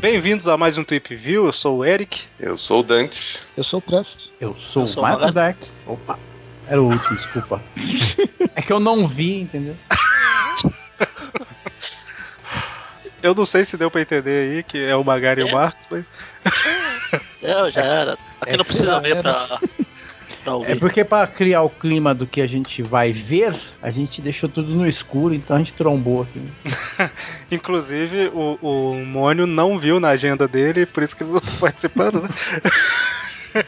Bem-vindos a mais um Tweep View, eu sou o Eric. Eu sou o Dante. Eu sou o Presto. Eu sou Eu sou o Marcos Dark. Opa, era o último, desculpa. é que eu não vi, entendeu? Eu não sei se deu pra entender aí que é o Magari e o É. Marcos, mas Eu já era. Aqui É, não precisa ver era. pra, pra É porque pra criar o clima do que a gente vai ver, a gente deixou tudo no escuro, então a gente trombou aqui. inclusive o, o Mônio não viu na agenda dele, por isso que ele não tá participando, né?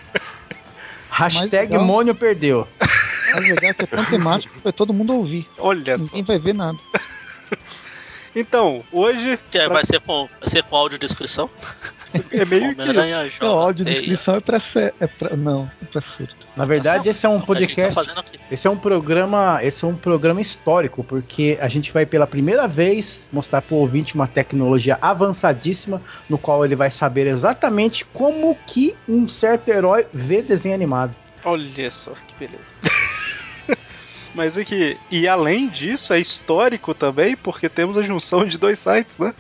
Hashtag Mônio perdeu. Mas legal que é tão temático que vai todo mundo ouvir. Olha só. Ninguém vai ver nada. Então, hoje Que é, pra- vai, ser com, vai ser com audiodescrição. é meio que isso. É áudio teia. descrição é pra ser. É pra, não, é pra surto. Na verdade, esse é um gente tá podcast. aqui. Esse é um programa, esse é um programa histórico, porque a gente vai pela primeira vez mostrar para o ouvinte uma tecnologia avançadíssima, no qual ele vai saber exatamente como que um certo herói vê desenho animado. Olha só que beleza. Mas é que, e além disso, é histórico também, porque temos a junção de dois sites, né?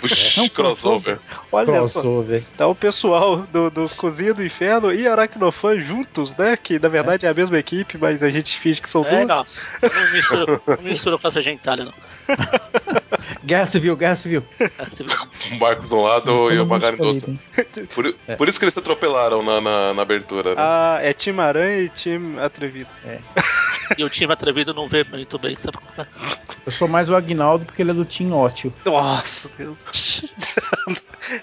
Puxa, É um crossover. Olha só. Crossover. Então o pessoal do, do Cozinha do Inferno e Aracnofan juntos, né? Que na verdade é. a mesma equipe, mas a gente finge que são É, duas. não. Não mistura, não mistura com essa gentalha, não. Guerra Civil, Guerra Civil. É? O Marcos de um lado e Todo o Magari do outro. hein? Por, por isso que eles se atropelaram na, na, na abertura, né? Ah, é Time Aranha e Time Atrevido. E o time atrevido não vê muito bem, sabe? como é? Eu sou mais o Agnaldo porque ele é do Team Ótimo. Nossa, Deus.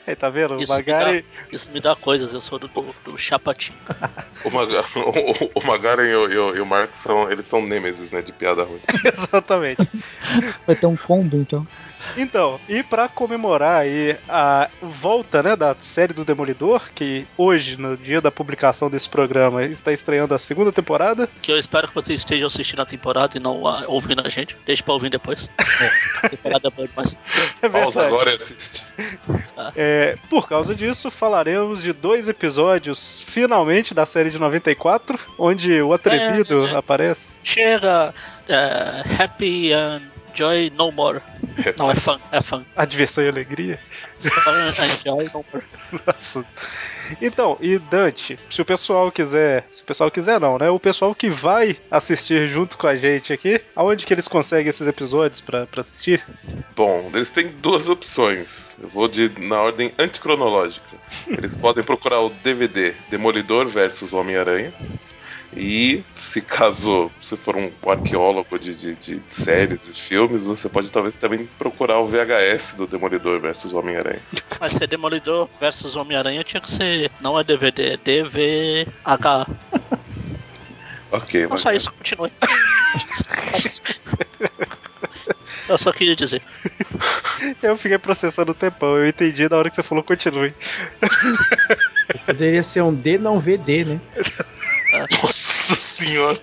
Aí, tá vendo? O Isso me, Magari. dá, isso me dá coisas, eu sou do, do, do Chapatinho. O, Maga, o, o Magaren e o, e o, e o Marcos são, eles são nêmesis, né? De piada ruim. Exatamente. Vai ter um combo, então. Então, e pra comemorar aí a volta, né, da série do Demolidor, que hoje, no dia da publicação desse programa, está estreando a segunda temporada. Que eu espero que vocês estejam assistindo a temporada e não ah, ouvindo a gente. Deixa pra ouvir depois. A temporada é boa demais. É Pausa agora e assiste. É, por causa disso, falaremos de dois episódios, finalmente, da série de 94, onde o Atrevido É, é. aparece. Chega é, Happy and Joy No More. Não, é fun, é fun. A diversão e a alegria. And Joy No More. Nossa. Então, e Dante, se o pessoal quiser, se o pessoal quiser não, né? O pessoal que vai assistir junto com a gente aqui, aonde que eles conseguem esses episódios pra pra assistir? Bom, eles têm duas opções. Eu vou de, na ordem anticronológica. Eles podem procurar o DVD Demolidor versus Homem-Aranha. E se caso você for um arqueólogo de, de, de séries e filmes, você pode talvez também procurar o VHS do Demolidor versus Homem-Aranha. Mas ser Demolidor versus Homem-Aranha tinha que ser. Não é DVD, é DVH. Ok, Não mas só isso, continue. Eu só queria dizer. Eu fiquei processando o tempão, eu entendi na hora que você falou continue. Poderia ser um D não VD, né? Nossa senhora!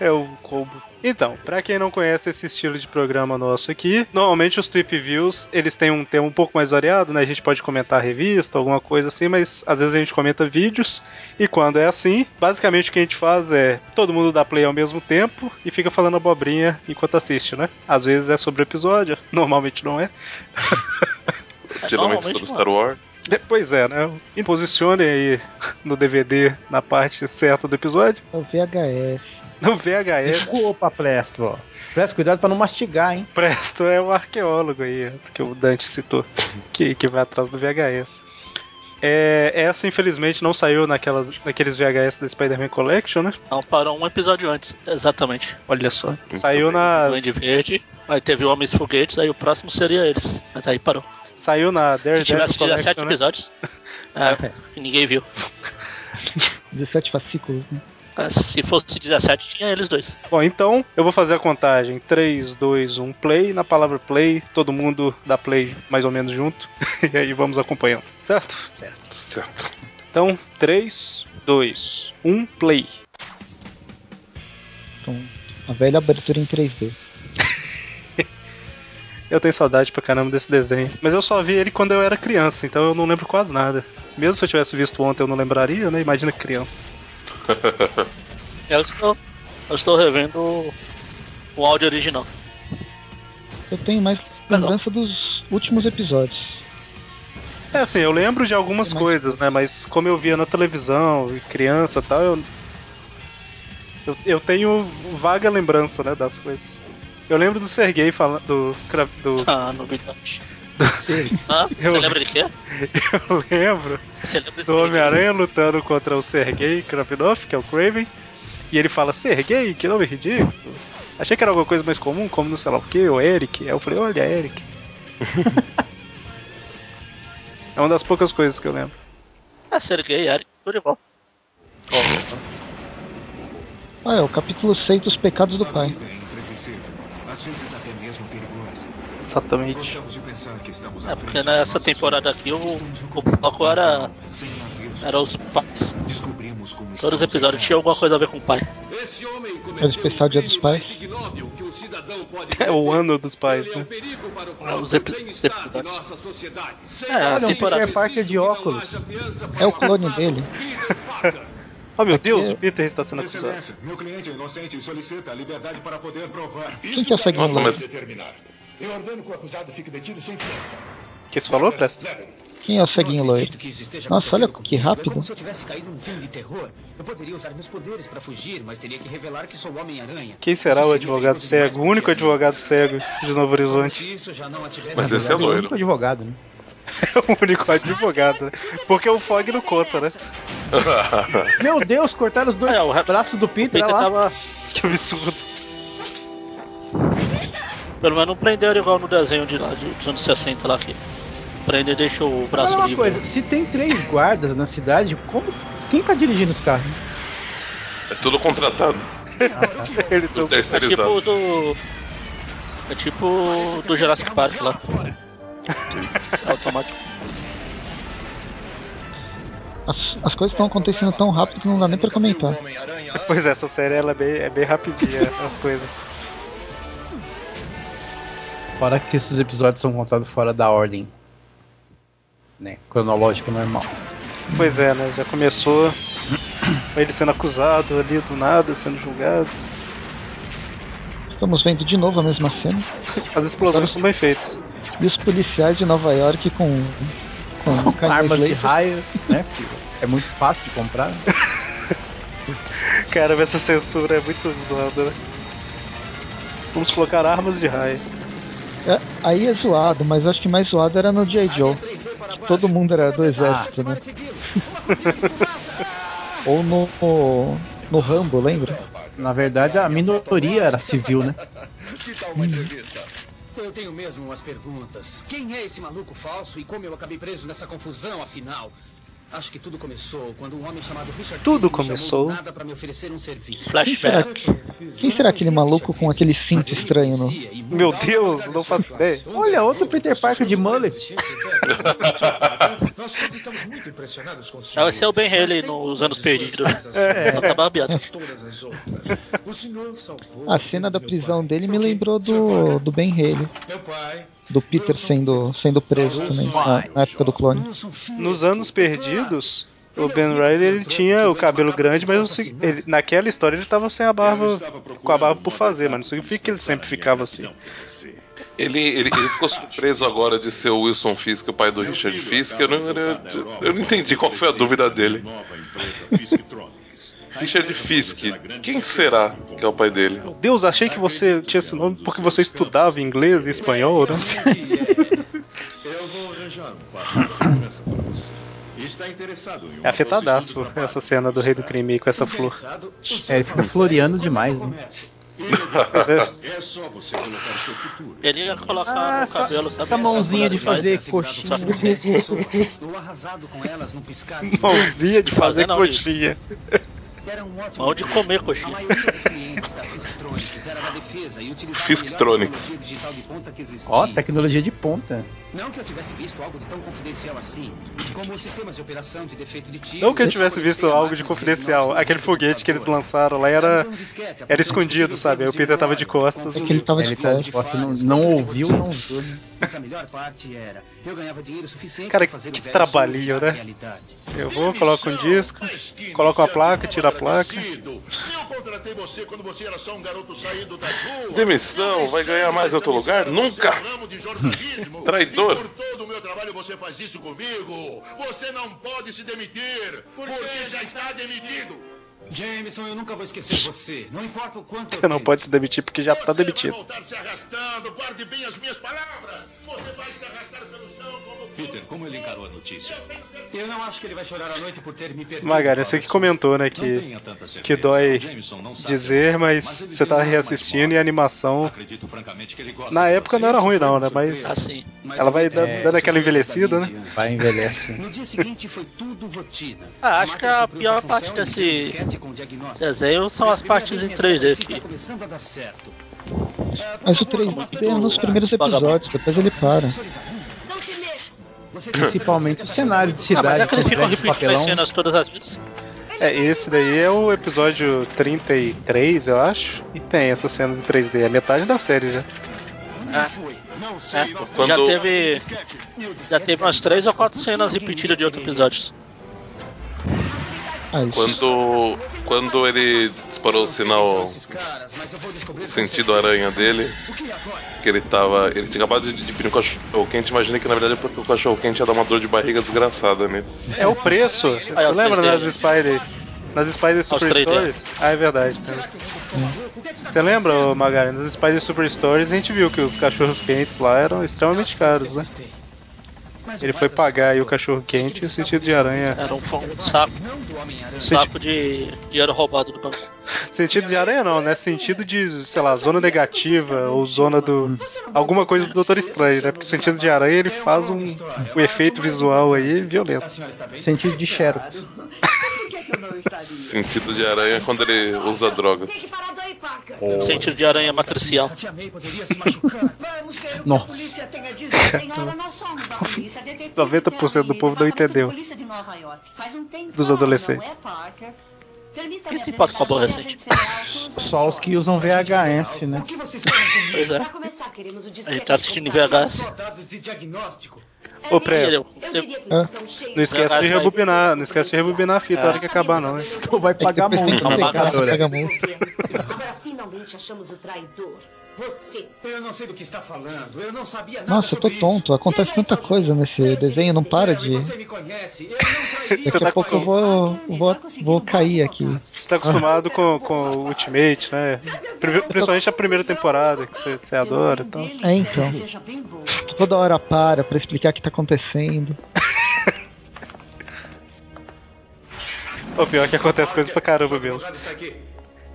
É o combo. Então, pra quem não conhece esse estilo de programa nosso aqui, normalmente os Tweep Views, eles têm um tema um pouco mais variado, né? A gente pode comentar a revista, alguma coisa assim, mas às vezes a gente comenta vídeos, e quando é assim, basicamente o que a gente faz é todo mundo dá play ao mesmo tempo e fica falando abobrinha enquanto assiste, né? Às vezes é sobre o episódio, normalmente não é. Geralmente Normalmente sobre não. Star Wars. Pois é, né? Posicione aí no DVD, na parte certa do episódio, É o VHS. no VHS. Desculpa, Presto. ó. Presto, cuidado pra não mastigar, hein? Presto é um arqueólogo aí, que o Dante citou, que, que vai atrás do VHS. É, essa, infelizmente, não saiu naquelas, naqueles VHS da Spider-Man Collection, né? Não, parou um episódio antes, exatamente. Olha só. saiu bem. na, Duende Verde, aí teve Homens Foguetes, aí o próximo seria eles. Mas aí parou. Saiu na Se Daredevil tivesse 17 Collection, né? episódios, é, e ninguém viu. 17 fascículos, né? É, Se fosse 17, tinha eles dois. Bom, então eu vou fazer a contagem. 3, 2, 1, play. Na palavra play, todo mundo dá play mais ou menos junto. e aí vamos acompanhando, certo? Certo. Então, 3, 2, 1, play. Então, a velha abertura em 3D. Eu tenho saudade pra caramba desse desenho. Mas eu só vi ele quando eu era criança, então eu não lembro quase nada. Mesmo se eu tivesse visto ontem, eu não lembraria, né? Imagina criança. Isso que eu, Eu estou revendo o, o áudio original. Eu tenho mais lembrança dos últimos episódios. É assim, eu lembro de algumas Mas- coisas, né? Mas como eu via na televisão, e criança e tal, eu, eu. eu tenho vaga lembrança, né, das coisas. Eu lembro do Sergei falando. Do, do, Ah, novidade. Sei. Ah, você Eu- lembra de quê? eu lembro Você lembra desse do Homem-Aranha lutando contra o Sergei Kravinov, que é o Craven. E ele fala, Sergei, que nome ridículo. Achei que era alguma coisa mais comum, como no sei lá o que, o Eric. Aí eu falei, olha, Eric. é uma das poucas coisas que eu lembro. Ah, Sergei, Eric, tudo igual. Ah, é o capítulo 6 dos pecados do pai. É às vezes até mesmo perigosa. Exatamente. Gostamos de pensar que estamos É, porque nessa temporada aqui o, o foco era, era os pais. Descobrimos como Todos os episódios tinham alguma coisa a ver com o pai. Esse homem É o especial Dia dos Pais. ignóbil que um cidadão pode É o ano dos pais, é né? para o os episódios. É, a temporada. Peter Parker de óculos. É o clone dele. Oh meu Deus, é- o Peter está sendo acusado. Excelência, meu cliente é inocente e solicita a liberdade para poder provar. Quem que é o ceguinho Nossa, loiro? mas determinar. Eu ordeno que o acusado fique detido sem fiança. O que você falou, Presto? Quem é o ceguinho loiro? isso Nossa, olha que. É rápido. como se eu tivesse caído num filme de terror. Eu poderia usar meus poderes para fugir, mas teria que revelar que sou o Homem-Aranha. Quem será Isso o advogado cego? O único mim. advogado cego de Novo Horizonte. Isso tivesse Mas esse é é o loiro. único advogado, né? É o único advogado, né? Porque o Fog não conta, né? Meu Deus, cortaram os dois É, braços do Peter, Peter lá. tava. Que absurdo. Pelo menos não prenderam igual no desenho de lá, de- dos anos 60 lá que prende e deixa o braço uma livre. coisa, se tem três guardas na cidade, como quem tá dirigindo os carros? É tudo contratado. Eles estão. É tipo do. É tipo o do Jurassic Park lá. É automático. As, as coisas estão acontecendo tão rápido que não dá nem pra comentar. Pois é, essa série ela é, bem, é bem rapidinha, as coisas. Fora que esses episódios são contados fora da ordem. Né? Cronológico normal. Pois é, né? Já começou com ele sendo acusado ali do nada, sendo julgado. Estamos vendo de novo a mesma cena. As explosões são bem feitas. E os policiais de Nova York com. com Armas de raio, né? Porque é muito fácil de comprar. Cara, essa censura é muito zoada, né? Vamos colocar armas de raio. É, aí é zoado, mas acho que mais zoado era no J. Joe. Que todo mundo era do exército, né? Ou no, no Rambo, lembra? Na verdade, a minoria era civil, né? Que tal uma entrevista? Eu tenho mesmo umas perguntas. Quem é esse maluco falso e como eu acabei preso nessa confusão, afinal? Acho que tudo começou quando um homem chamado Richard Tudo começou. nada me oferecer um serviço. Quem será, Flashback. quem será aquele maluco com aquele cinto estranho no. Meu Deus, não faço ideia. Olha, outro Peter Parker de mullet. Nós todos estamos muito impressionados com o Ah, senhor. esse é o Ben Haley nos anos perdidos. Só tá barbeado. Salvou A cena da prisão dele me lembrou do, do Ben Haley, Meu pai. Do Peter sendo, sendo preso também, na, na época do clone. Nos anos perdidos, o Ben Riley ele tinha o cabelo grande, mas ele- naquela história ele tava sem a barba, com a barba por fazer, mas não significa que ele sempre ficava assim. Ele, ele, ele ficou surpreso agora de ser o Wilson Fisk, o pai do Richard Fisk. Eu não, eu, eu não entendi qual foi a dúvida dele. Richard Fisk, quem será que é o pai dele? Meu Deus, achei que você tinha esse nome porque você estudava inglês e espanhol, né? Eu vou arranjar um passo de segurança para você. Está interessado em um É afetadaço essa cena do Rei do Crime aí com essa flor. É, ele fica floreando demais, né? É- É só você colocar o seu futuro. Ele ia colocar Ah, no essa- cabelo, sabe? essa mãozinha de fazer coxinha. só por 10 pessoas. Ou arrasado com elas num piscar de Mãozinha de fazer coxinha. Era um ótimo Mão de comer coxinha. Fisktronics. Ó, tecnologia de ponta. Não que eu tivesse visto algo de tão confidencial assim, como os sistemas de operação de defeito de tiro. Não que eu tivesse visto algo de confidencial. Aquele foguete que eles lançaram lá era. era escondido, sabe? Aí o Peter tava de costas. É que ele tava de Ele costas. não, não ouviu, não viu. Mas a melhor parte era, eu ganhava dinheiro suficiente Cara, para fazer que o trabalhinho, né? realidade. Eu vou, coloco um disco, coloco a placa, tiro a placa. contratei você quando você era só um. Demissão, vai ganhar mais outro lugar? Nunca! Traidor. E por todo o meu trabalho você faz isso comigo. Você não pode se demitir, porque já está demitido. Jameson, eu nunca vou esquecer você. Não importa o quanto eu Você não tente. pode se demitir porque já tá Você demitido. vai se arrastando. Guarde bem as minhas palavras. Você vai se arrastar pelo chão como... Peter, como ele encarou a notícia? Eu não acho que ele vai chorar à noite por ter me perdido. Magari, você que comentou, né, que, que dói dizer, mas ele você tá arma reassistindo e a animação, Acredito francamente que ele gosta na época não era ruim não, né, mas. Assim. Mas ela vai eu dando, aquela envelhecida, da né? Vai envelhece. No dia seguinte foi tudo rotina. Ah, acho que a pior parte desse disquete com diagnóstico. desenho são as partes em vida 3D parecia que estar começando a dar certo. É, Mas o favor, com 3D bastante é nos primeiros episódios, depois ele para. Principalmente o cenário de Ah, mas cidade é que com eles ficam prédio de repetindo as papelão. cenas todas as vezes. É, esse daí é o episódio 33, eu acho, e tem essas cenas em 3D, é metade da série já. É. É, Quando- já teve. Já teve umas três ou quatro cenas repetidas de outros episódios. Ah. Quando, quando ele disparou o sinal, sentido aranha dele, que ele tava. Ele tinha acabado de dividir um cachorro quente, imaginei que na verdade é porque o cachorro quente ia dar uma dor de barriga desgraçada nele. É o preço. Você lembra 3D. nas Spider? Nas Spider Super 3D. Stories? Ah, é verdade. Você lembra, Magari? Nas Spider Super Stories a gente viu que os cachorros quentes lá eram extremamente caros, né? Ele foi pagar aí o cachorro quente e o sentido de aranha. Era um, um saco, Não do Homem-Aranha. um saco de dinheiro roubado do banco. Sentido de aranha não, né? Sentido de, sei lá, zona negativa ou zona do. alguma coisa do Doutor Estranho, né? Porque o sentido de aranha ele faz um, um efeito visual aí violento. Sentido de Xerox. Que, que eu não estaria? Sentido de aranha é quando ele usa drogas. Parker. Sentido de aranha matricial. A tia May poderia se machucar. Vamos ver o que Nossa. a polícia tem a dizer. Senhora, nós somos da polícia. Detetive 90% do povo não Departamento de entendeu. Polícia de Nova York. Faz tempão, Dos adolescentes. Não é, é. É Ô? Presto. Eu diria que Hã? eles estão cheios Não esquece de rebobinar, não esquece de rebobinar a fita na hora que acabar não, hein? Tu vai pagar multa na Paga- locadora. Paga multa. Agora finalmente achamos o traidor. Você. Eu não sei do que está falando. Eu não sabia nada Nossa, eu tô sobre tonto. Acontece tanta coisa nesse desenho, não para de. Você me conhece. Eu não Daqui tá a pouco eu vou, vou, vou cair aqui. Você tá acostumado com, com o Ultimate, né? Pri- Principalmente a primeira temporada, que você, você adora e tal. É, então. Toda hora para pra explicar o que tá acontecendo. O pior é que acontece coisa pra caramba mesmo.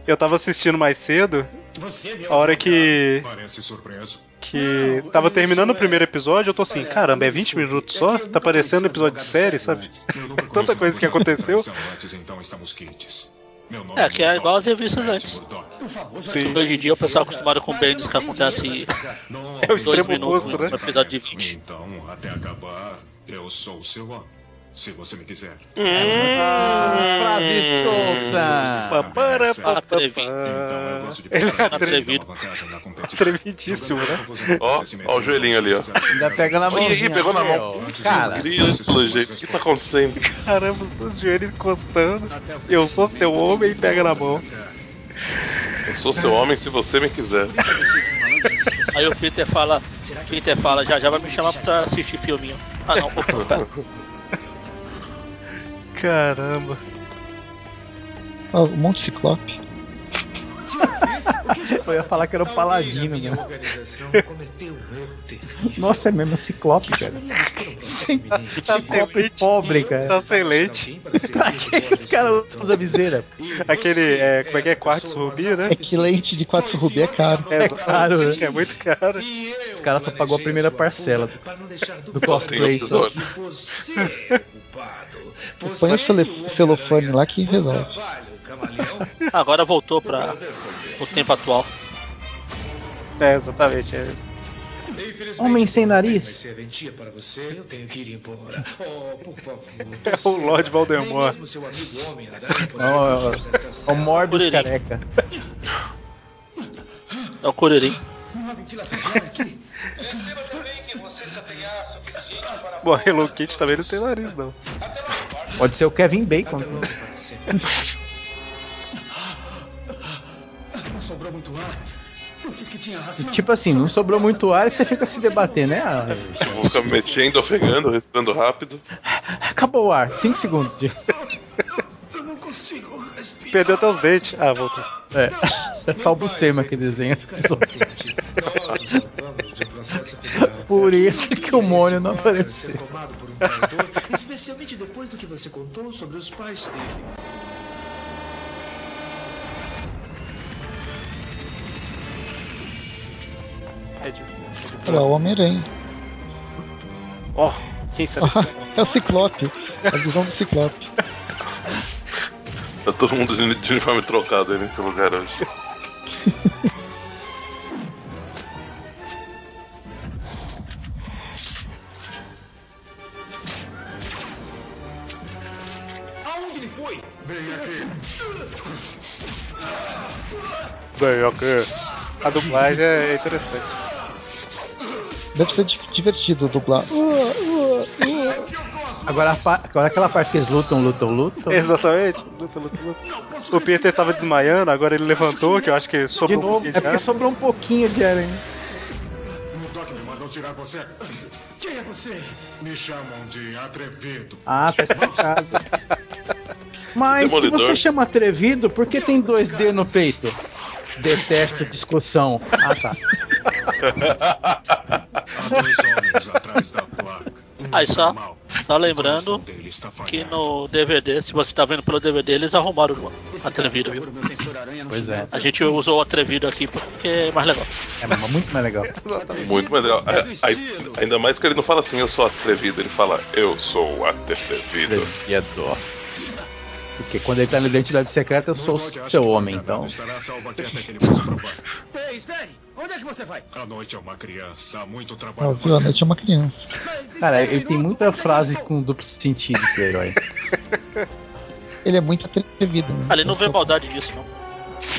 Eu tava assistindo mais cedo, Você é a hora que, Parece surpreso. que tava terminando o primeiro episódio, eu tô assim, caramba, é 20 minutos só? Tá parecendo um episódio de série, sabe? Eu nunca Tanta coisa que aconteceu. Antes, então estamos quites. Meu nome É, que é igual as revistas antes. Sim. Hoje em dia o pessoal é acostumado com não que acontece. Não, É o dois extremo minutos oposto, né? episódio de 20. Então, até acabar, eu sou o seu homem. Se você me quiser. Ah, frase solta. Papara, papapá. Atrevi. Então eu gosto de Ele é atrevido. Atrevidíssimo, né? Ó, ó o joelhinho ali, ó. Ainda pega na mão. Ih, ih, pegou na mão. Cara, Grilo, gente, o que tá acontecendo? Caramba, os dois joelhos encostando. Eu sou seu homem e pega na mão. Eu sou seu homem se você me quiser. Aí o Peter fala, Peter fala, já já vai me chamar pra assistir filminho. Ah não, opa, pera. Caramba. Ó, um monte de ciclope. Eu ia falar que era o Paladino, né? Nossa, é mesmo, é Ciclope, cara. Ciclope pobre, cara. Tá sem leite. Pra que, que os caras usam viseira? Aquele, é, como é que é? Quartzo rubi, né? É que leite de quartzo rubi é caro. É, caro, né? É muito caro. Os caras só pagou a primeira parcela do cosplay. Só. é culpado. Põe o celofane lá que resolve. Camaleão. Agora voltou pra o tempo atual. É, exatamente. é. Homem sem nariz. Para você. Eu tenho que ir embora. Oh, por favor. É o Lord Voldemort. Desta É o. Morbius Curirim. careca. É o Curirim. Bom, a Hello Kitty também não tem nariz, não. Pode ser o Kevin Bacon. sobrou muito ar. Eu fiz que tinha razão. Tipo assim, não sobrou muito ar e você fica se debatendo, né? Ah, Vou ficar me mexendo, ofegando, respirando rápido. acabou o ar, 5 segundos de. Eu não consigo respirar. Perdeu até os dentes. Ah, voltou. É, é só o Bucema que desenha. Por isso que o Mônio não apareceu. Traidor, especialmente depois do que você contou sobre os pais dele. É de... Olha, o Homem-Aranha. Ó, quem será esse? é o Ciclope. A visão do Ciclope. Tá todo mundo de uniforme trocado aí nesse lugar hoje. Aonde ele foi? Vem aqui. Bem, ok. A dublagem é interessante. Deve ser di- divertido dublar. Agora, agora aquela parte que eles lutam, lutam, lutam. Exatamente. Luta, luta, luta. O Peter tava desmaiando, agora ele levantou, que eu acho que De sobrou um novo, pouquinho é de porque ar. sobrou um pouquinho de aranha. Murdoch me mandou tirar você. Quem é você? Me chamam de atrevido. Ah, tá explicado. Mas se Demolidor. você chama atrevido, por que tem dois D no peito? Detesto discussão. Ah, tá. Há dois homens atrás da placa. Um Aí só, mal. só lembrando que no DVD, se você tá vendo pelo DVD, eles arrumaram o atrevido, viu? Pois é. A gente usou o atrevido aqui porque é mais legal. É mas muito mais legal. Muito mais legal. É estilo. ainda mais que ele não fala assim, eu sou atrevido, ele fala, eu sou atrevido. Atrevido. Porque quando ele tá na identidade secreta, eu sou seu homem, então. Estará salvo ele! Onde é que você vai? A noite é uma criança, há muito trabalho a viu? A noite é uma criança. Cara, um ele tem muita é frase com duplo sentido, esse herói. Ele é muito atrevido. Né? Ali não vê é maldade disso, não.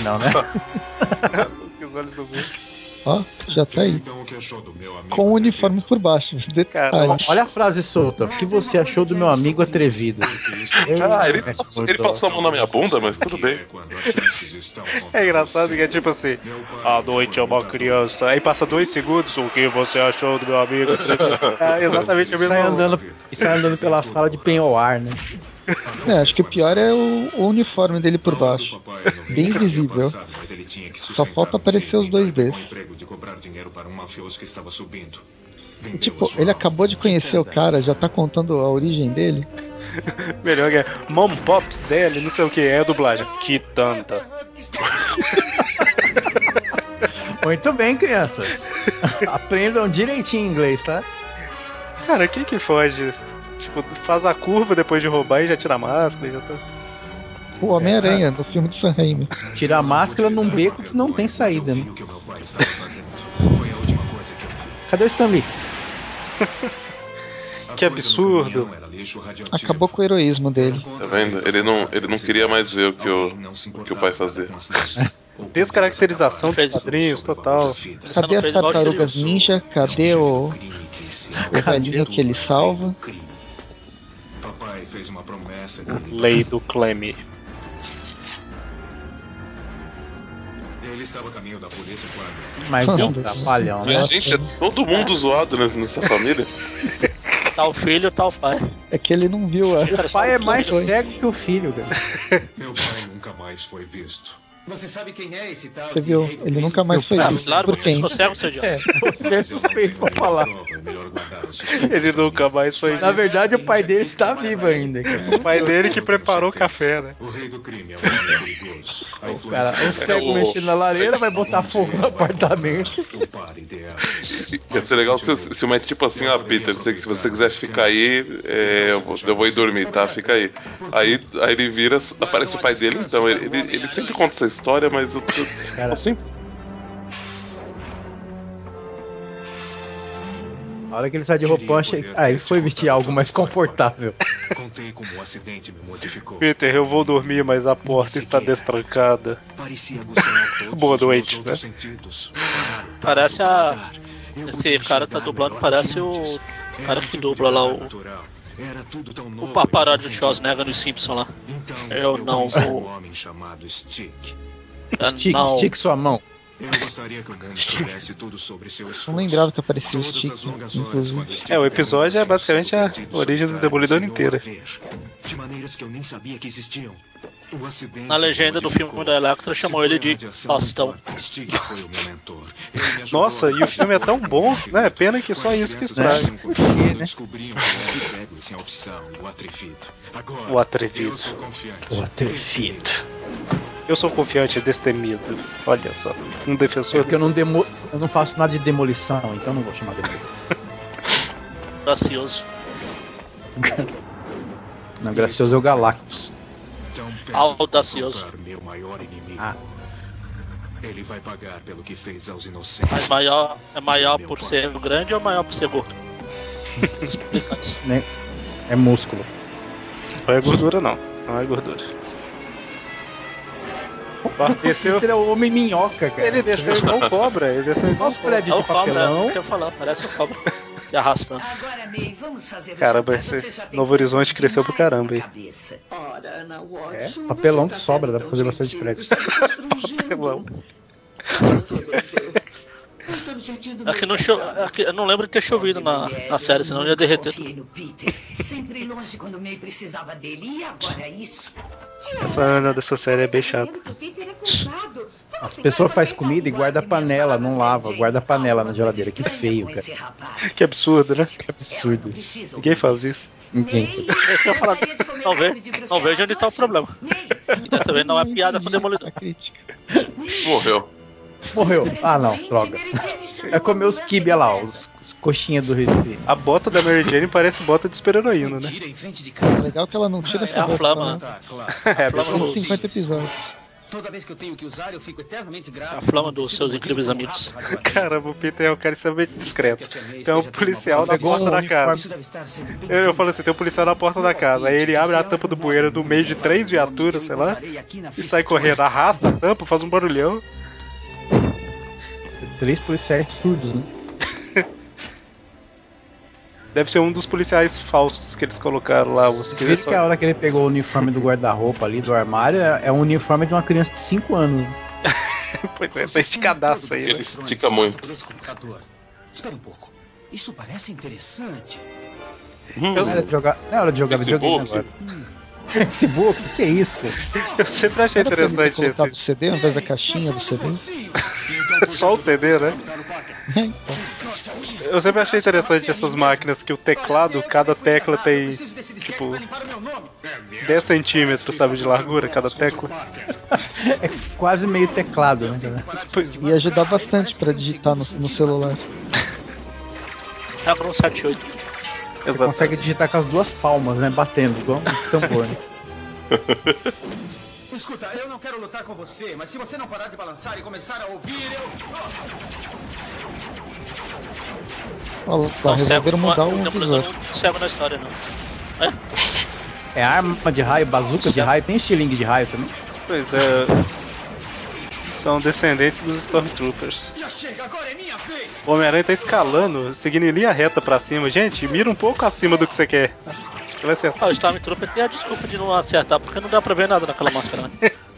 Não, né? Os olhos do mundo. Ó, já tá aí. O? Com o uniforme por baixo. Cara, Olha a frase solta. O que você achou do meu amigo atrevido? Ah, ele, passou, ele passou a mão na minha bunda, mas tudo bem. É engraçado que é tipo assim, a noite é uma criança, aí passa dois segundos, o que você achou do meu amigo? É exatamente a E mesma sai andando, e sai andando pela sala de penhoar, né? É, acho que o pior é o, o uniforme dele por baixo. Bem visível. Só falta aparecer os dois Ds. E, tipo, ele acabou de conhecer o cara, já tá contando a origem dele. Melhor que é Mom Pops dele, não sei o que, é a dublagem. Que tanta. Muito bem, crianças. Aprendam direitinho inglês, tá? Cara, quem que foge? Tipo, faz a curva depois de roubar e já tira a máscara e já tá. O Homem-Aranha, no filme do Sam Raimi. Tirar a máscara num beco que não tem saída, né? Cadê o Stanley? Que absurdo. Acabou com o heroísmo dele. Tá vendo? Ele não, ele não queria mais ver o que o, o, que o pai fazia. Descaracterização dos quadrinhos, total. Cadê as tartarugas ninja? Cadê o, o velhinho que ele salva? Fez uma promessa. Lei do Cleme. Ele estava a caminho da polícia quando. Mas é um trapalhão, né? Gente, é todo mundo zoado nessa família. O filho, o pai. É que ele não viu a. O pai é mais cego que o filho, cara. Meu pai nunca mais foi visto. Você sabe quem é esse tal? Você viu? Ele nunca mais foi Ah, visto. claro, Por você quem? cego, seu idiota. É, você é suspeito pra falar. Ele nunca mais foi. Na verdade, o pai dele está vivo ainda. O pai dele que preparou o café, né? O rei do crime é um homem perigoso. O cara, o influência cego o- mexendo na lareira vai botar fogo no apartamento. o. Ia ser legal se, se uma tipo assim, ah, Peter, se, se você quiser ficar aí, é, eu, vou, eu vou ir dormir, tá? Fica aí. Aí, aí ele vira, aparece o pai dele, então. Ele, ele, ele sempre conta essa história, mas eu, eu, Cara. eu sempre. A hora que ele sai de roupão, achei... ah, ele foi vestir algo mais confortável. Contei como o acidente me modificou. Peter, eu vou dormir, mas a porta está destrancada. Parecia Boa noite, né? sentidos. Parece a. Esse cara tá dublando, parece o cara que dubla lá o-. Era tudo tão O novo paparazzo e do. Schwarzenegger no Simpson lá. Então, Eu não conheci vou- um homem chamado Stick. Estique, não. estique sua mão. Eu gostaria que o mundo soubesse tudo sobre seu esforço. Não lembrava que aparecia o Todas Stick, as longas horas inclusive. quando estive É, o episódio é basicamente a origem do Demolidor inteira. a De maneiras que eu nem sabia que existiam. Na legenda do filme da Electra chamou ele de Faustão. Stick foi o meu mentor. Ele me ajudou Nossa, a e o filme é tão bom, né? Pena que só isso que estraga. Por quê, né? Sem opção, o atrevido. Agora, O atrevido. eu sou confiante. O atrevido. Eu sou confiante e destemido. Olha só, um defensor. Porque eu não, demo... eu não faço nada de demolição, então não vou chamar demolição. Gracioso. Não, gracioso é o Galactus. Tão perto Audacioso. de meu maior inimigo. Ah. Ele vai pagar pelo que fez aos inocentes. Mas maior, é maior por pai. ser grande ou maior por ser gordo? É músculo. Não é gordura, não. Não é gordura. Desceu. Peter é o homem minhoca, cara. Ele desceu igual cobra. Ele desceu igual Olha os prédios É o de cobra, é papelão. que eu falar, parece o cobra. Se arrastando. Agora, May, vamos fazer o Caramba, esse Novo Horizonte cresceu pra demais caramba, cabeça. Ora, Ana Watson, É, papelão tá que sobra, sendo dá pra fazer bastante prédio. Papelão. É que não cho... é que eu não lembro de ter chovido na, na série, senão ia derreter tudo. Sempre longe quando May precisava dele. E agora isso? Essa Ana dessa série é bem chata. As pessoas fazem comida e guarda a panela, não lava, guarda a panela na geladeira. Que feio, cara. Que absurdo, né? Que absurdo isso. Ninguém faz isso. Ninguém. Falar, não, ve, não vejo onde tá o problema. E dessa vez não é piada com o Demolidor. Morreu. Morreu. Ah, não, droga. É comer os kibe lá, os, os coxinhas do Recife. A bota da Mary Jane parece bota de super-heroína, né? É legal que ela não tira É essa a roupa, flama, né? Tá, claro. É, flama São do- 50 episódios. Toda vez que eu tenho que usar, eu fico eternamente grato. A flama dos seus incríveis amigos. Caramba, o Peter é um cara extremamente discreto. A Tem um policial na porta da casa. Eu, eu falo assim, tem um policial na porta da casa. Aí ele abre a tampa do bueiro no meio de três viaturas, sei lá, e sai correndo, arrasta a tampa, faz um barulhão. Três policiais surdos, né? Deve ser um dos policiais falsos que eles colocaram lá. Os que Você viu que a hora que ele pegou o uniforme do guarda-roupa ali, do armário, é é um uniforme de uma criança de 5 anos. Pois é, tá esticadaço aí, Ele né? estica muito. Espera um pouco. Isso parece interessante. Não é hora de jogar, não é hora de jogar videogame agora. Facebook? O que é isso? eu sempre achei Era interessante colocado o esse. CD ao invés da caixinha do CD? Só o CD, né? Eu sempre achei interessante essas máquinas que o teclado, cada tecla tem tipo 10 centímetros, sabe, de largura, cada tecla. É quase meio teclado, né? Pois, ia ajudar bastante pra digitar no, no celular. É pro 78. Você consegue digitar com as duas palmas, né? Batendo, igual um tambor. Né? Escuta, eu não quero lutar com você, mas se você não parar de balançar e começar a ouvir, eu. Olha lá, Não, resolveram cego, mudar não, o o Demolidor visor. não cego na história, não. É? É arma de raio, bazuca de raio, tem estilingue de raio também. pois é. São descendentes dos Stormtroopers. É! O Homem-Aranha tá escalando, seguindo em linha reta pra cima. Gente, mira um pouco acima do que você quer. Você vai acertar. Ah, o Stormtrooper tem a desculpa de não acertar, porque não dá pra ver nada naquela máscara, né?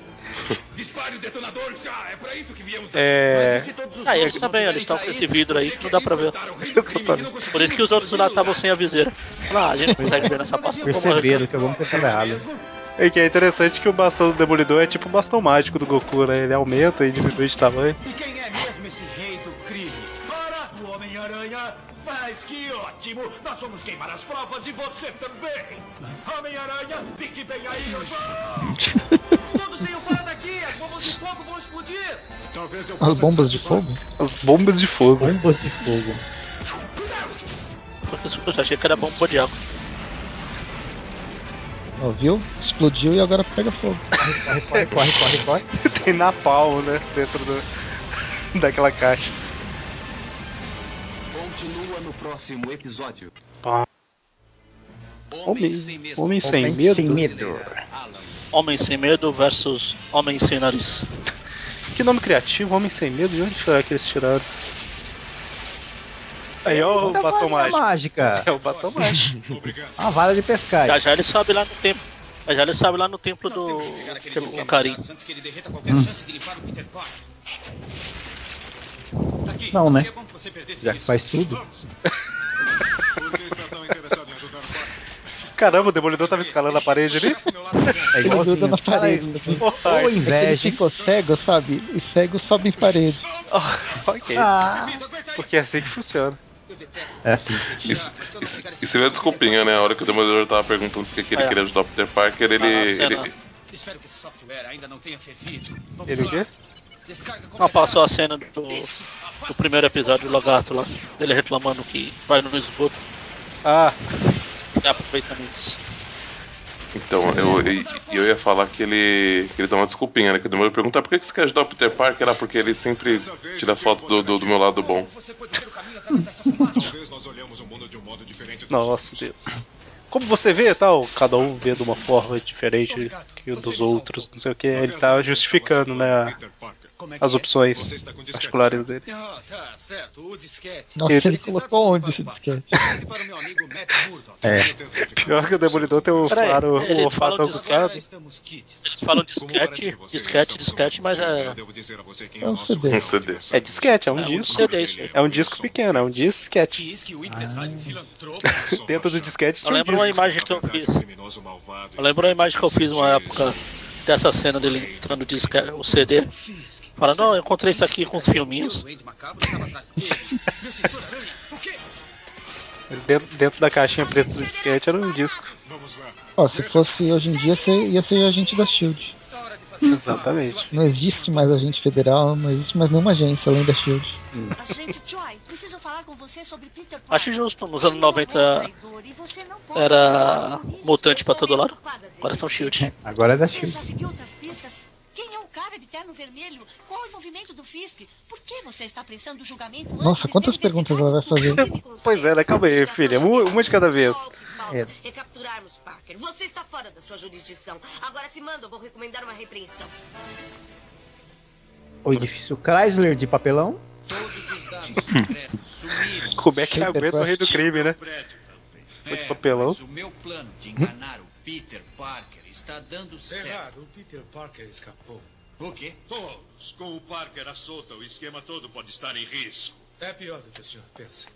Dispare o detonador já! É pra isso que viemos É. Mas se todos os Ah, eles também, eles estão com esse vidro aí que não dá pra ver. Por isso que os outros lá estavam sem a viseira. Ah, a gente não consegue ver nessa parte. Perceberam que alguma coisa estava errada. É que é interessante que o bastão do Demolidor é tipo o bastão mágico do Goku, né? Ele aumenta e diminui de tamanho. E quem é mesmo esse rei do crime? Ora, o Homem-Aranha! Mas que ótimo! Nós vamos queimar as provas e você também! Homem-Aranha, fique bem aí, irmão! Todos tenham fora daqui! As bombas de fogo vão explodir! Talvez eu As possa bombas de fogo? As bombas de fogo. Bombas de fogo. Eu achei que era bomba de água. Ó, viu? Explodiu e agora pega fogo. Corre, corre, corre, corre, corre. Tem napalm, né? Dentro do, daquela caixa. Continua no próximo episódio. Homem, homem sem Homem medo. sem medo. Homem sem medo versus Homem sem nariz. Que nome criativo, Homem Sem Medo, de onde será que eles tiraram? Aí, ó, o bastão mágico. mágica. É o bastão mágico. Obrigado. Uma vara de pescar. Já já ele sobe lá no tempo. Mas já ele sabe lá no templo do. O Karim. Antes que ele derreta qualquer Hum. chance de limpar o Peter Parker. Aqui, Não, né? seria bom que você perdesse Já que isso. faz tudo. Por que está tão interessado em ajudar o Parker? Caramba, o Demolidor tava escalando a parede ali. É igualzinho. na parede. É ele inveja, ficou cego, sabe? E cego sobe em parede. ok. Ah, Porque é assim que funciona. É assim. Isso, isso, isso é a desculpinha, né? A hora que o Demolidor tava perguntando por que que ele É. queria ajudar o Peter Parker, ele. Ah, ele Espero que esse software ainda não tenha fervido. Vamos Ele quê? Não, passou a cena do, do primeiro episódio do Lagarto lá. Ele reclamando que vai no esgoto. Ah, E aproveitando isso. Então, eu, e- e eu ia falar que ele, que ele dá uma desculpinha, né? Que o Demolidor pergunta por que que você quer ajudar o Peter Parker? Era porque ele sempre tira foto do, do, do meu lado bom. Você pode ver o caminho através dessa fumaça. Talvez nós olhamos o mundo de um modo diferente dos nossa Deus. Como você vê, tal, cada um vê de uma forma diferente que o dos outros, não sei o que. Ele tá justificando, né, Peter Parker. Como é que as é? opções Você está com disquete, particulares dele. Ah, tá, certo. O disquete. Nossa, Ele- ele colocou onde esse disquete? Para o meu amigo Matt Murdock. É. Pior que o Demolidor tem o Peraí, faro, eles o olfato falam de- aguçado. Eles falam disquete, disquete, disquete, mas é. Eu quem É um CD. Um CD. É disquete, é um É um disco. É um disco pequeno, é um disquete. Filantropo. Dentro do disquete Eu tinha um lembro uma disco. imagem que eu fiz. Eu lembro uma imagem que eu fiz uma época dessa cena dele entrando o CD. Falando, não, eu encontrei isso aqui com os filminhos. Dentro, dentro da caixinha preta do disquete era um disco. Ó, se fosse hoje em dia, você ia ser agente da SHIELD. Exatamente. Não existe mais agente federal, não existe mais nenhuma agência além da SHIELD. Agente Joy, preciso falar com você sobre Peter Parker. Acho justo, nos anos 90 Traidor, e você não pode era mutante pra todo lado. Agora são Shield. Agora é da Você Shield. De terno vermelho? Qual o envolvimento do Fisk? Por que você está prestando julgamento antes Nossa, quantas perguntas ela vai fazer? Pois é, né? Calma aí, filha. Uma, de cada vez. É. É capturarmos Parker. Você está fora da sua jurisdição. Agora se manda, eu vou recomendar uma repreensão. O edifício Chrysler de papelão. Todos os dados secretos sumiram. Como é que aguenta o rei do crime, né? Foi de papelão. Mas o meu plano de enganar o Peter Parker está dando certo. Errado, o Peter Parker escapou. O quê? Todos. Com o Parker à solta, o esquema todo pode estar em risco. É pior do que o senhor pensa.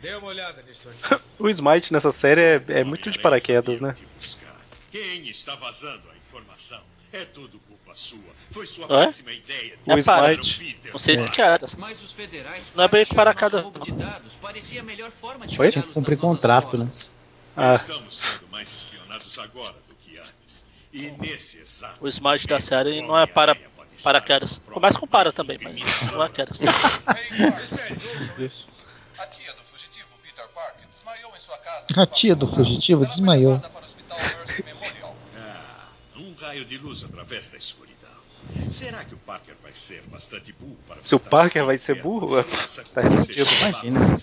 Dê uma olhada nisto aqui. O Smite nessa série é, é muito de paraquedas, né? Quem está vazando a informação? É tudo culpa sua. Foi sua É? péssima ideia. de O É para. Smite. Peter Não sei se Parker. que era. Mas os federais Não é bem para cada- roubo de dados. Parecia a melhor forma de Foi? Cumprir contrato, né? costas. Ah, Estamos sendo mais espionados agora do que antes. E nesse exato O Smite da série não é para paraquedas. Começa com para também, mas não é quedas. A tia do fugitivo Peter Parker desmaiou em sua casa. A tia do fugitivo desmaiou. para o Hospital Mercy Memorial. Ah, um raio de luz através da escuridão. Será que o Parker vai ser bastante burro para Se o Parker vai ser a burro, tá resolvido. Imagina.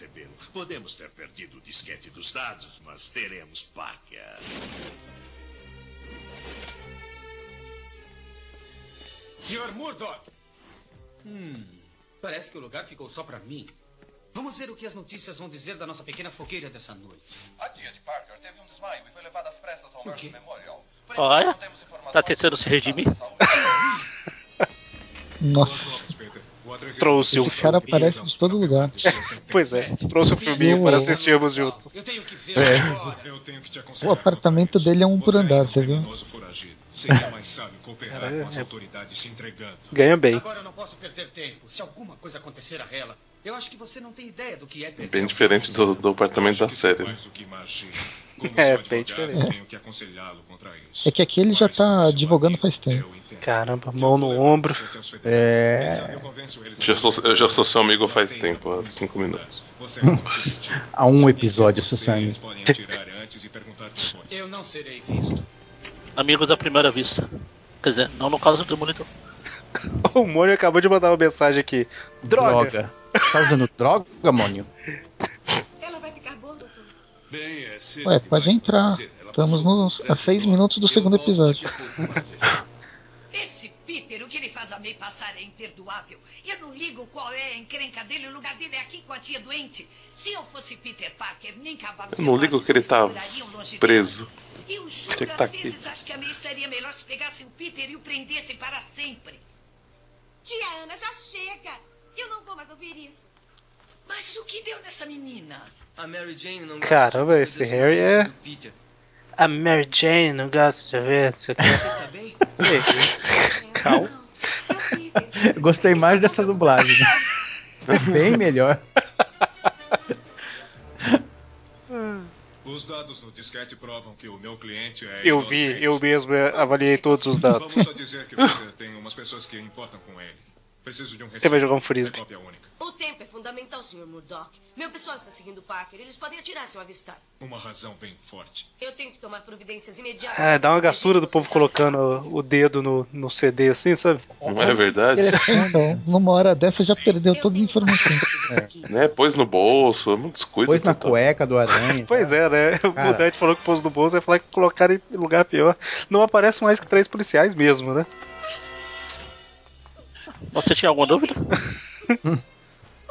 Podemos ter perdido o disquete dos dados, mas teremos Parker. Senhor Murdoch! Hum, parece que o lugar ficou só pra mim. Vamos ver o que as notícias vão dizer da nossa pequena fogueira dessa noite. A tia de Parker teve um desmaio e foi levada às pressas ao Mercy Memorial. Por Olha, tá tentando se redimir? Nossa, trouxe o esse cara filme. aparece de todo lugar. Pois é, trouxe o filminho para assistirmos juntos. Eu tenho que ver É. agora. Eu tenho que te O apartamento dele é um por andar, você viu? Seria mais sábio cooperar Cara, com as é- autoridades se entregando. Ganha bem. Agora eu não posso perder tempo. Se alguma coisa acontecer a ela, eu acho que você não tem ideia do que é perder. Bem diferente do, do apartamento da série. Mais do que imagina. Como É, seu bem advogado, diferente. tenho que aconselhá-lo contra isso. É que aqui ele já tá advogando faz tempo. Caramba, mão no ombro. É. Já sou, eu já sou seu amigo faz tempo, há cinco minutos. Há um episódio, Sussane. Eu não serei visto. Amigos à primeira vista. Quer dizer, não no caso do monitor. O Mônio acabou de mandar uma mensagem aqui. Droga! Você tá usando droga, Mônio? Ela vai ficar boa, doutor? Bem, é cedo Ué, pode entrar. Estamos nos, a seis minutos do segundo episódio. Esse Peter, o que ele ele faz a May passar é imperdoável. Eu não ligo qual é a encrenca dele, o lugar dele é aqui com a tia doente. Se eu fosse Peter Parker, nem cavalo Eu não ligo que ele tá preso. Eu Tinha juro, que tá às aqui. vezes acho que a May estaria melhor se pegassem o Peter e o prendessem para sempre. Tia Ana, já chega. Eu não vou mais ouvir isso. Mas o que deu nessa menina? A Mary Jane não Caramba, esse Harry é. A Mary Jane, não gosto de ver, não sei o que. Você está bem? Calma. Gostei mais dessa dublagem. né? Bem melhor. Os dados no disquete provam que o meu cliente é Eu vi, inocente. eu mesmo eh, avaliei todos os dados. Vamos só dizer que Peter tem umas pessoas que importam com ele. Preciso de um Ele vai jogar um É frisbee. O é fundamental, Sr. Murdoch. Meu pessoal está seguindo o Parker. Eles podem atirar se o avistar. Uma razão bem forte. Eu tenho que tomar providências imediatas. É, dá uma gastura do povo colocando o o dedo no, no CD assim, sabe? Não é verdade? Então, numa hora dessa já perdeu todas as informações. Né? Pôs no bolso, é muito descuido. Pôs na total. cueca do aranha. Pois é, né? O Cara. Budete falou que pôs no bolso, vai falar que colocaram em lugar pior. Não aparece mais que três policiais mesmo, né? Você tinha alguma dúvida?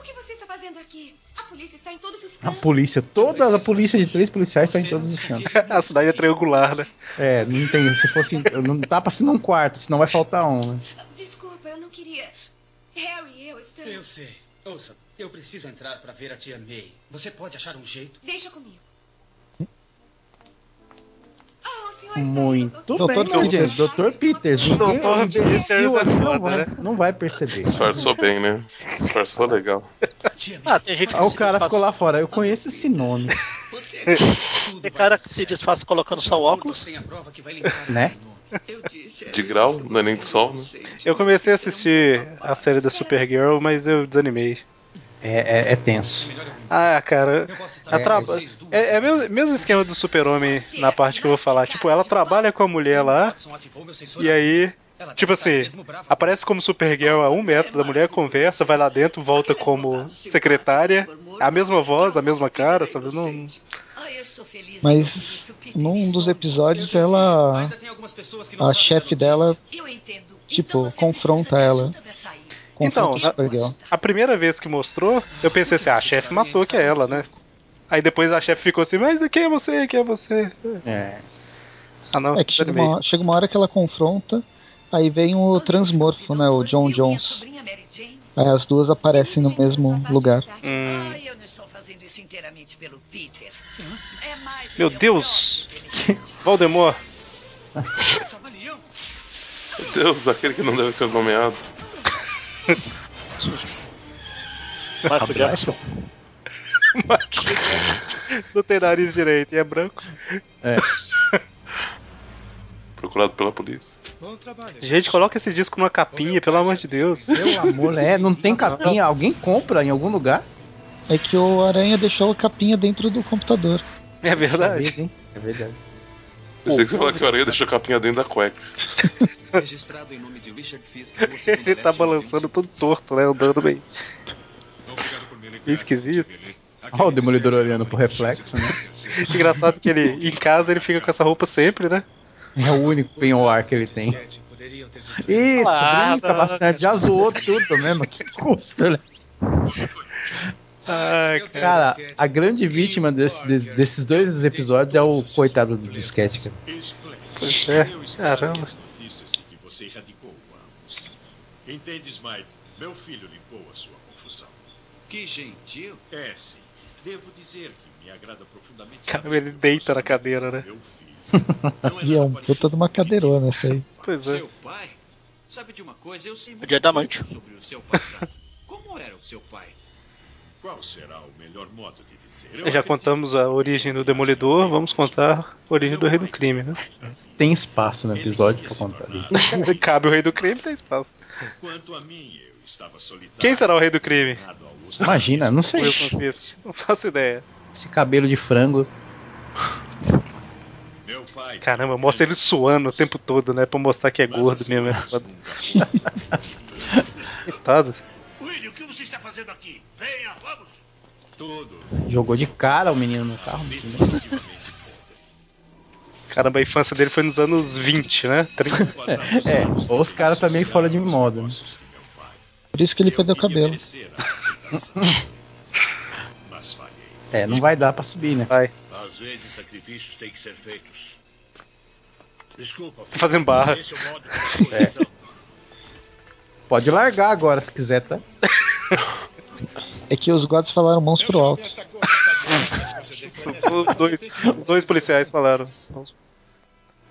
O que você está fazendo aqui? A polícia está em todos os A cantos. polícia, toda a polícia de três policiais está em todos os cantos. A cidade é triangular, né? É, não tem. Se fosse. Não dá pra ser num quarto, senão vai faltar um. né? Desculpa, eu não queria. Harry e eu estamos. Eu sei. Ouça, eu preciso entrar para ver a tia May. Você pode achar um jeito? Deixa comigo. Ah, Muito Doutor bem, Peters. Dr. Peters. Imbecil Peters é ali não vai, né? não vai perceber. Disfarçou bem, né? Disfarçou legal. Ah, tem gente que Ah, o cara disfarça- ficou lá fora. Eu conheço esse nome. Tem cara que se disfarça colocando só o óculos. Né? De grau, não é nem de sol, né? Eu comecei a assistir a série da Supergirl, mas eu desanimei. É, é, é tenso. Ah, cara, ela É, traba- é, é mesmo, mesmo esquema do super-homem na parte que eu vou falar. Tipo, ela trabalha com a mulher lá, e aí, tipo assim, aparece como Supergirl a um metro da mulher, conversa, vai lá dentro, volta como secretária, a mesma voz, a mesma cara, sabe? Não, Ah, eu estou feliz. Mas num dos episódios ela. A chefe dela, tipo, confronta ela. Então, Supergirl. a primeira vez que mostrou, eu pensei assim, ah, a chefe matou que é ela, né? Aí depois a chefe ficou assim, mas quem é você? Quem é você? É. Ah, não, É que chega uma, chega uma hora que ela confronta, aí vem o transmorfo, né? O John Jones. Aí as duas aparecem no mesmo lugar. Hum. É Meu Deus! Voldemort! Meu Deus, aquele que não deve ser nomeado. Michael Jackson. Não tem nariz direito e é branco. É. Procurado pela polícia. Bom trabalho. Gente, coloca esse disco numa capinha, pelo amor de Deus. Pelo amor, é, não tem capinha. Alguém compra em algum lugar? É que o Aranha deixou a capinha dentro do computador. É verdade. Hein? É verdade. Pensei que você falou que o aranha deixou a capinha dentro da cueca. Registrado em nome de Richard Fisk. Ele tá balançando todo torto, né? Andando bem. Bem esquisito. Olha o Demolidor olhando pro reflexo, né? Engraçado que ele, em casa, ele fica com essa roupa sempre, né? É o único penhoar que ele tem. Isso, Ah, brinca não, bastante. Já zoou tudo mesmo. Que custa, né? Ai, Cara, a grande vítima desse- de- desses dois episódios é o coitado do disquete, cara. Pois é, caramba. Notícias de que você erradicou ambos. Entende, Smite? Meu filho limpou a sua confusão. Que gentil. É, sim. Devo dizer que me agrada profundamente. Caramba, ele deita na cadeira, né? E é um puta de uma cadeirona essa aí. Pois é. Seu pai? Sabe de uma coisa? Eu sei muito sobre o seu passado. Como era o seu pai? Qual será o melhor modo de dizer? Eu Já contamos a origem do Demolidor, vamos contar a origem do Rei do Crime, né? Tem espaço no episódio pra contar. Cabe o Rei do Crime, tem espaço. Quanto a mim, eu estava solitário. Quem será o Rei do Crime? Imagina, não sei. Wilson Fisk. Não faço ideia. Esse cabelo de frango. Meu pai. Caramba, mostra ele suando o tempo todo, né? Pra mostrar que é gordo mesmo. é. Coitado. William, o que você está fazendo aqui? Tudo. Jogou de cara o menino no carro. Caramba, a infância dele foi nos anos 20, né? 30. É, ou os caras também fora de moda. Né? Por isso que ele perdeu o cabelo. É, não vai dar pra subir, né? Vai. Às vezes sacrifícios têm que ser feitos. Desculpa. Tá fazendo barra. É É. Pode largar agora se quiser, tá? É que os gods falaram monstro alto. Os dois, os dois policiais falaram.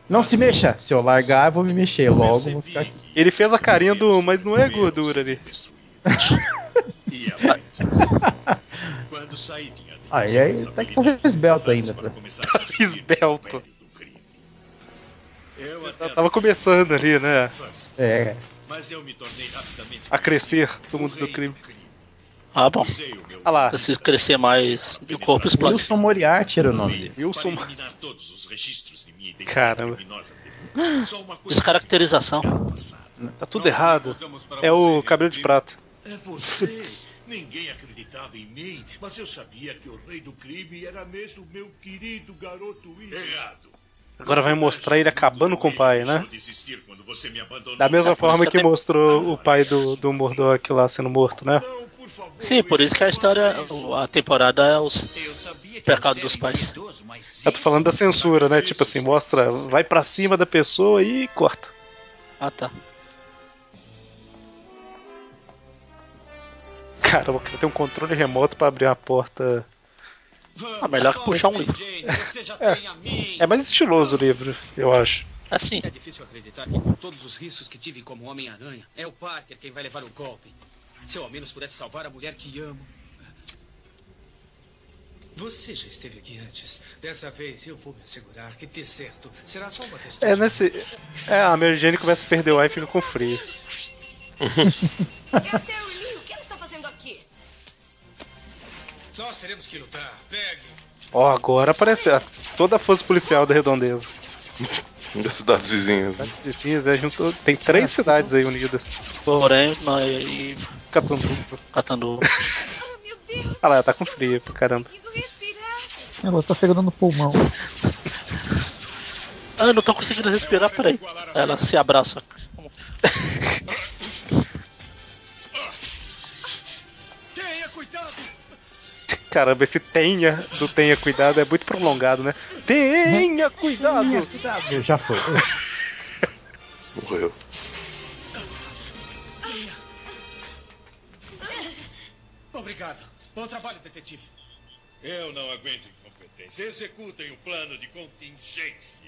Não se mexa. Se eu largar, eu vou me mexer. Logo vou ficar aqui. Ele fez a carinha do. Mas não é gordura ali. Aí, aí tá que tá esbelto ainda. Tá? Tá esbelto. Já tava começando ali, né? É. Mas eu me tornei rapidamente A crescer do mundo do crime. Ah, bom. Ah lá. Precisa crescer mais de corpo explode. Wilson Moriarty era o nome dele. Wilson. Caramba. Descaracterização. Tá tudo errado. É o cabelo de prata. é você. Ninguém acreditava em mim, mas eu sabia que o rei do crime era mesmo meu querido garoto Will. Errado. Agora vai mostrar ele acabando com o pai, né? Da mesma forma que mostrou o pai do, do Murdoch lá sendo morto, né? Sim, por isso que a história, a temporada é os pecados dos pais. Eu tô falando da censura, né? Tipo assim, mostra, vai pra cima da pessoa e corta. Ah, tá. Caramba, o cara tem um controle remoto pra abrir a porta. Ah, melhor que puxar um livro. É mais estiloso o livro, eu acho. Assim. É difícil acreditar que com todos os riscos que tive como Homem-Aranha, é o Parker quem vai levar o golpe. Se eu ao menos pudesse salvar a mulher que amo. Você já esteve aqui antes. Dessa vez eu vou me assegurar que ter certo será só uma questão É de nesse. É, a Mary Jane começa a perder o ar e fica com frio. É a Terry Lee. O que ela está fazendo aqui? Nós teremos que lutar. Pegue. Ó, agora aparece toda a força policial da redondeza. Das cidades vizinhas. né? Vizinhas, é, juntou, tem três cidades aí unidas. Porém, nós e Catanduva. Catandu. Ah lá, tá com frio pra caramba. Ela tá segurando o pulmão. Ah, eu não tô conseguindo respirar, peraí. Ela se abraça. Tenha cuidado. Caramba, esse tenha do tenha cuidado é muito prolongado, né? Tenha cuidado! Tenha cuidado. Já foi. Morreu. Detetive. Eu não aguento incompetência. Executem o plano de contingência.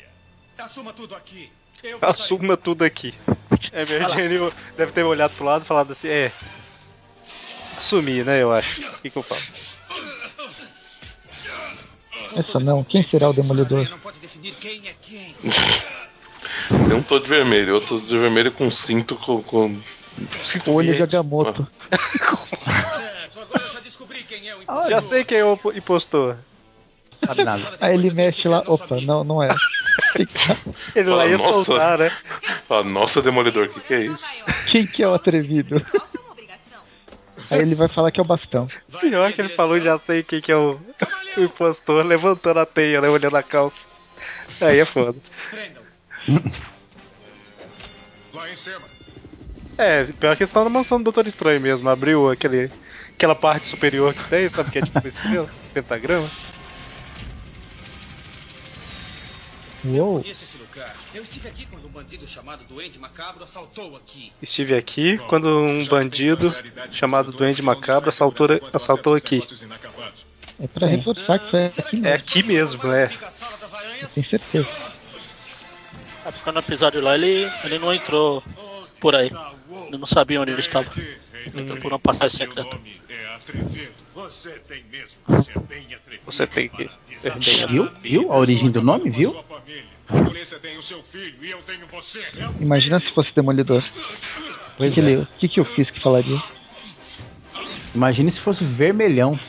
Assuma tudo aqui. Eu Assuma tudo aqui. É, Mary Jane deve ter olhado pro lado e falado assim: é. Assumir, né? Eu acho. O que, que eu faço? Essa não. Quem será o demolidor? Não pode definir quem é quem. Tem um todo de vermelho, outro de vermelho com cinto com. com... Cinto Olho de. Agamotto agora eu já descobri quem é o impostor. Já sei quem é o impostor. Sabe nada. Aí ele mexe lá. Opa, não, não é. Ele lá ia nossa. soltar, né? Fala, nossa, Demolidor, o que, que é isso? Quem que é o atrevido? Aí ele vai falar que é o bastão. Pior que ele falou, já sei quem que é o, o impostor, levantando a teia, né? Olhando a calça. Aí é foda. Lá em cima. É, pior que estão na mansão do Doutor Estranho mesmo. Abriu aquele, aquela parte superior que tem, sabe que é tipo uma estrela, pentagrama. Uou. Conheço esse lugar. Eu estive aqui quando um bandido chamado Duende Macabro assaltou aqui. Estive aqui quando um bandido chamado Duende Macabro assaltou, assaltou aqui. É pra reforçar que foi aqui É mesmo. aqui mesmo, é. Eu tenho certeza. Ah, porque no episódio lá ele, ele não entrou por aí. Ele não sabia onde ele estava. Por uma passagem secreta. É. Você tem mesmo que ser bem atrevido. Você tem que ser bem Viu? Viu a origem do nome? Viu? Você. Imagina se fosse demolidor. Pois que é. O que, que eu fiz que falaria? Imagine se fosse vermelhão.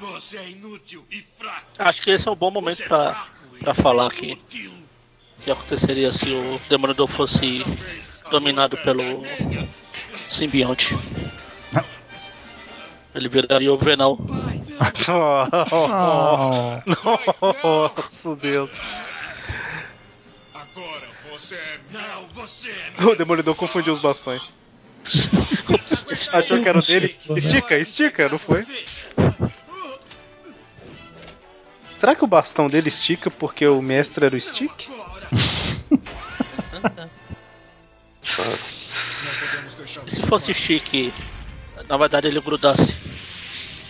Você é inútil e fraco. Acho que esse é um bom momento pra, pra falar que o que aconteceria se o Demolidor fosse dominado pelo simbionte. Ele viraria o Venal. Nossa, Deus. Agora você é. Não, você é. O Demolidor confundiu os bastões. Achou que era o dele. Estica, estica, não foi? Será que o bastão dele estica porque o mestre era o Stick? E se fosse Stick, na verdade ele grudasse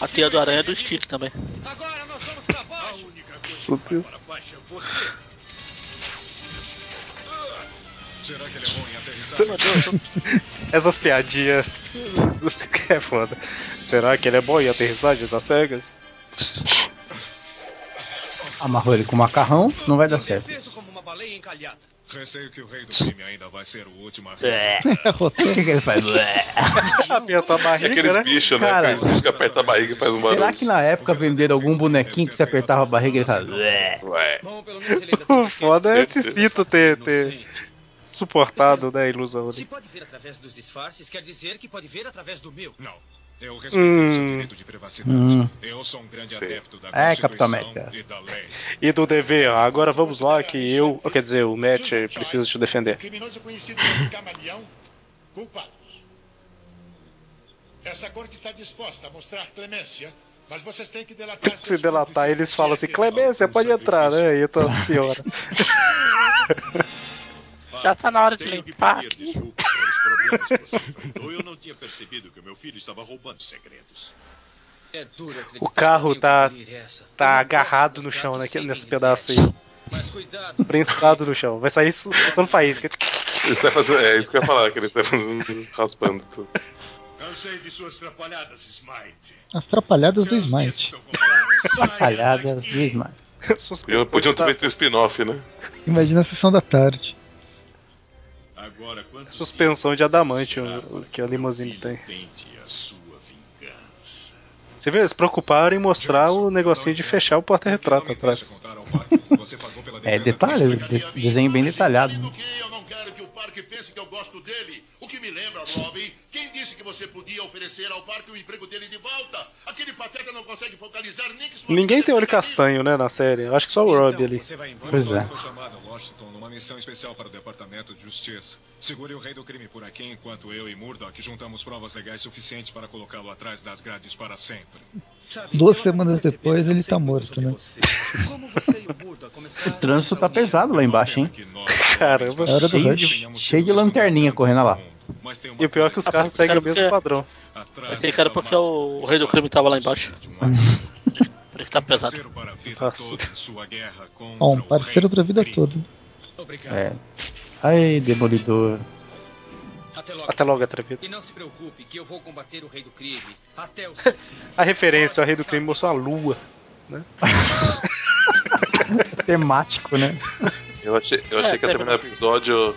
a teia do aranha do Stick também. Nossa, Deus. Será que ele é bom em aterrissagem? Essas piadinhas. É foda. Será que ele é bom em aterrissagens às cegas? Amarrou ele com macarrão, não vai dar certo. Receio que o rei do crime ainda vai ser o último a o que, que ele faz? Aperta a barriga, Aqueles né? bichos, né? Cara, Aqueles bichos que apertam a barriga e faz um barulho. Será que na época venderam algum bonequinho que você apertava a barriga e ele faz. Ué. O foda é esse cito ter, ter suportado né, a ilusão Se pode ver através dos disfarces, quer dizer que pode ver através do meu. Não. Eu respeito Hum. o seu direito de privacidade. Hum. Eu sou um grande adepto da É, Capitão América. e da lei. E do dever, agora vamos lá que eu, quer dizer, o Matt precisa te defender. Criminoso conhecido como Camaleão, culpados. Essa corte está disposta a mostrar clemência, mas vocês têm que delatar Se delatar, eles falam assim, Clemência, pode entrar, né? E então, senhora. Já tá na hora de limpar. Desculpa pelos problemas você enfrentou. Eu não tinha percebido que o meu filho estava roubando segredos. É duro acreditar O carro que tá, tá agarrado no chão, né, nesse pedaço aí. Mas cuidado. Prensado no chão. Vai sair soltando faísca. Isso vai fazer, é isso que eu ia falar, que ele tá fazendo, raspando tudo. Cansei de suas trapalhadas, Smite. As trapalhadas do Smite. Atrapalhadas do Smite. Podiam, podiam ter feito um spin-off, né? Imagina a sessão da tarde. Agora, Suspensão de adamante o, o que a limusine tem. Você vê, eles se preocuparam em mostrar o negocinho de fechar o porta-retrato atrás. É detalhe, de- desenho bem detalhado. né? Quem disse que você podia oferecer ao parque o emprego dele de volta? Aquele pateta não consegue focalizar nem que sua Ninguém tem olho castanho, né, na série. Eu acho que só o Rob ali. Pois é. foi chamado a Washington numa missão especial para o Departamento de Justiça. Segure o rei do crime por aqui enquanto eu e Murdoch juntamos provas legais suficientes para colocá-lo atrás das grades para sempre. Duas semanas depois ele tá morto, né? O trânsito tá pesado lá embaixo, hein? Caramba. É cheio, de, cheio de lanterninha correndo lá. E o pior é que os carros seguem o mesmo padrão. Que era porque o, o rei do crime tava lá embaixo. Por isso que tá pesado. Nossa. Um parceiro pra vida toda. É. Ai, demolidor. Até logo. Até logo, atrevido. E não se preocupe que eu vou combater o rei do crime até o seu fim. A referência ao rei do crime mostrou a lua. Né? Temático, né? Eu achei, eu achei É, que ia terminar o episódio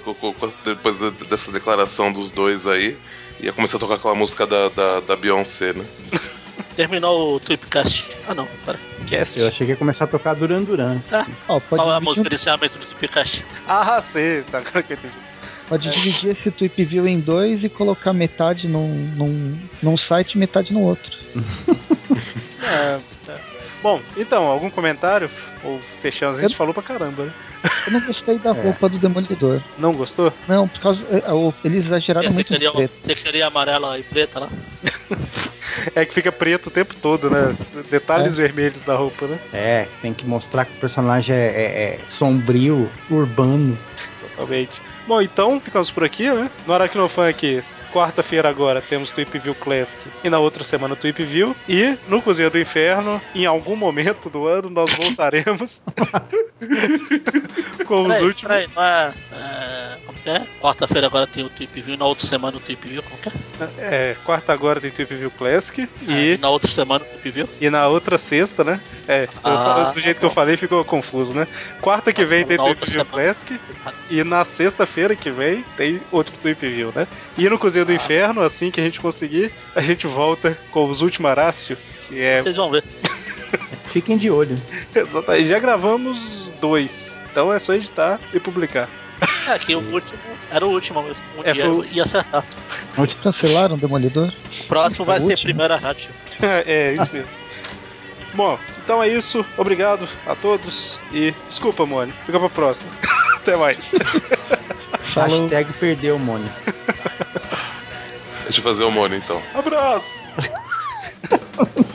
depois de- dessa declaração dos dois aí. Ia começar a tocar aquela música da, da, da Beyoncé, né? Terminou o Tweepcast. Ah não, pera. Cast. Eu achei que ia começar a tocar Duran Duran. Ah, Ó, pode qual é a música de encerramento do Tweepcast? Ah, sei, tá agora que eu entendi. pode dividir esse Tweep View em dois e colocar metade num, num, num site e metade no outro. É, é. Bom, então, algum comentário? Ou fechamos? A gente falou pra caramba, né? Eu não gostei da É. roupa do Demolidor. Não gostou? Não, por causa. é, o- Eles exageraram Você muito queria, você queria amarela e preta lá? É que fica preto o tempo todo, né? Detalhes vermelhos da roupa, né? É, tem que mostrar que o personagem é, é- é sombrio, urbano. Totalmente. Bom, então ficamos por aqui, né? No aqui, quarta-feira agora, temos Tweep View Classic e na outra semana Tweep View. E no Cozinha do Inferno, em algum momento do ano, nós voltaremos com os Peraí, últimos. peraí, não é, é, como que é? Quarta-feira agora tem o Tweep View, na outra semana o Tweep View, como que é? É, quarta agora tem Tweep View Classic E e, na outra semana o Tweep View? e na outra sexta, né? É, eu Ah, falo- do jeito que eu falei ficou confuso, né? Quarta que vem tem Tweep View semana. Classic e na sexta-feira que vem tem outro Tweep View, né? E no Cozinha do Ah. Inferno, assim que a gente conseguir, a gente volta com os últimos Horácio, que é. Vocês vão ver. Fiquem de olho. Exatamente, já gravamos dois. Então é só editar e publicar. É que o último era o último mesmo. Um É, dia foi o- ia acertar. Onde cancelaram o Demolidor? O próximo vai O ser último? primeira rádio. é, isso mesmo. Bom, então é isso. Obrigado a todos. E desculpa, Mônio. Fica pra próxima. Até mais. Hashtag perdeu, Mônio. Deixa eu fazer o Mônio então. Abraço!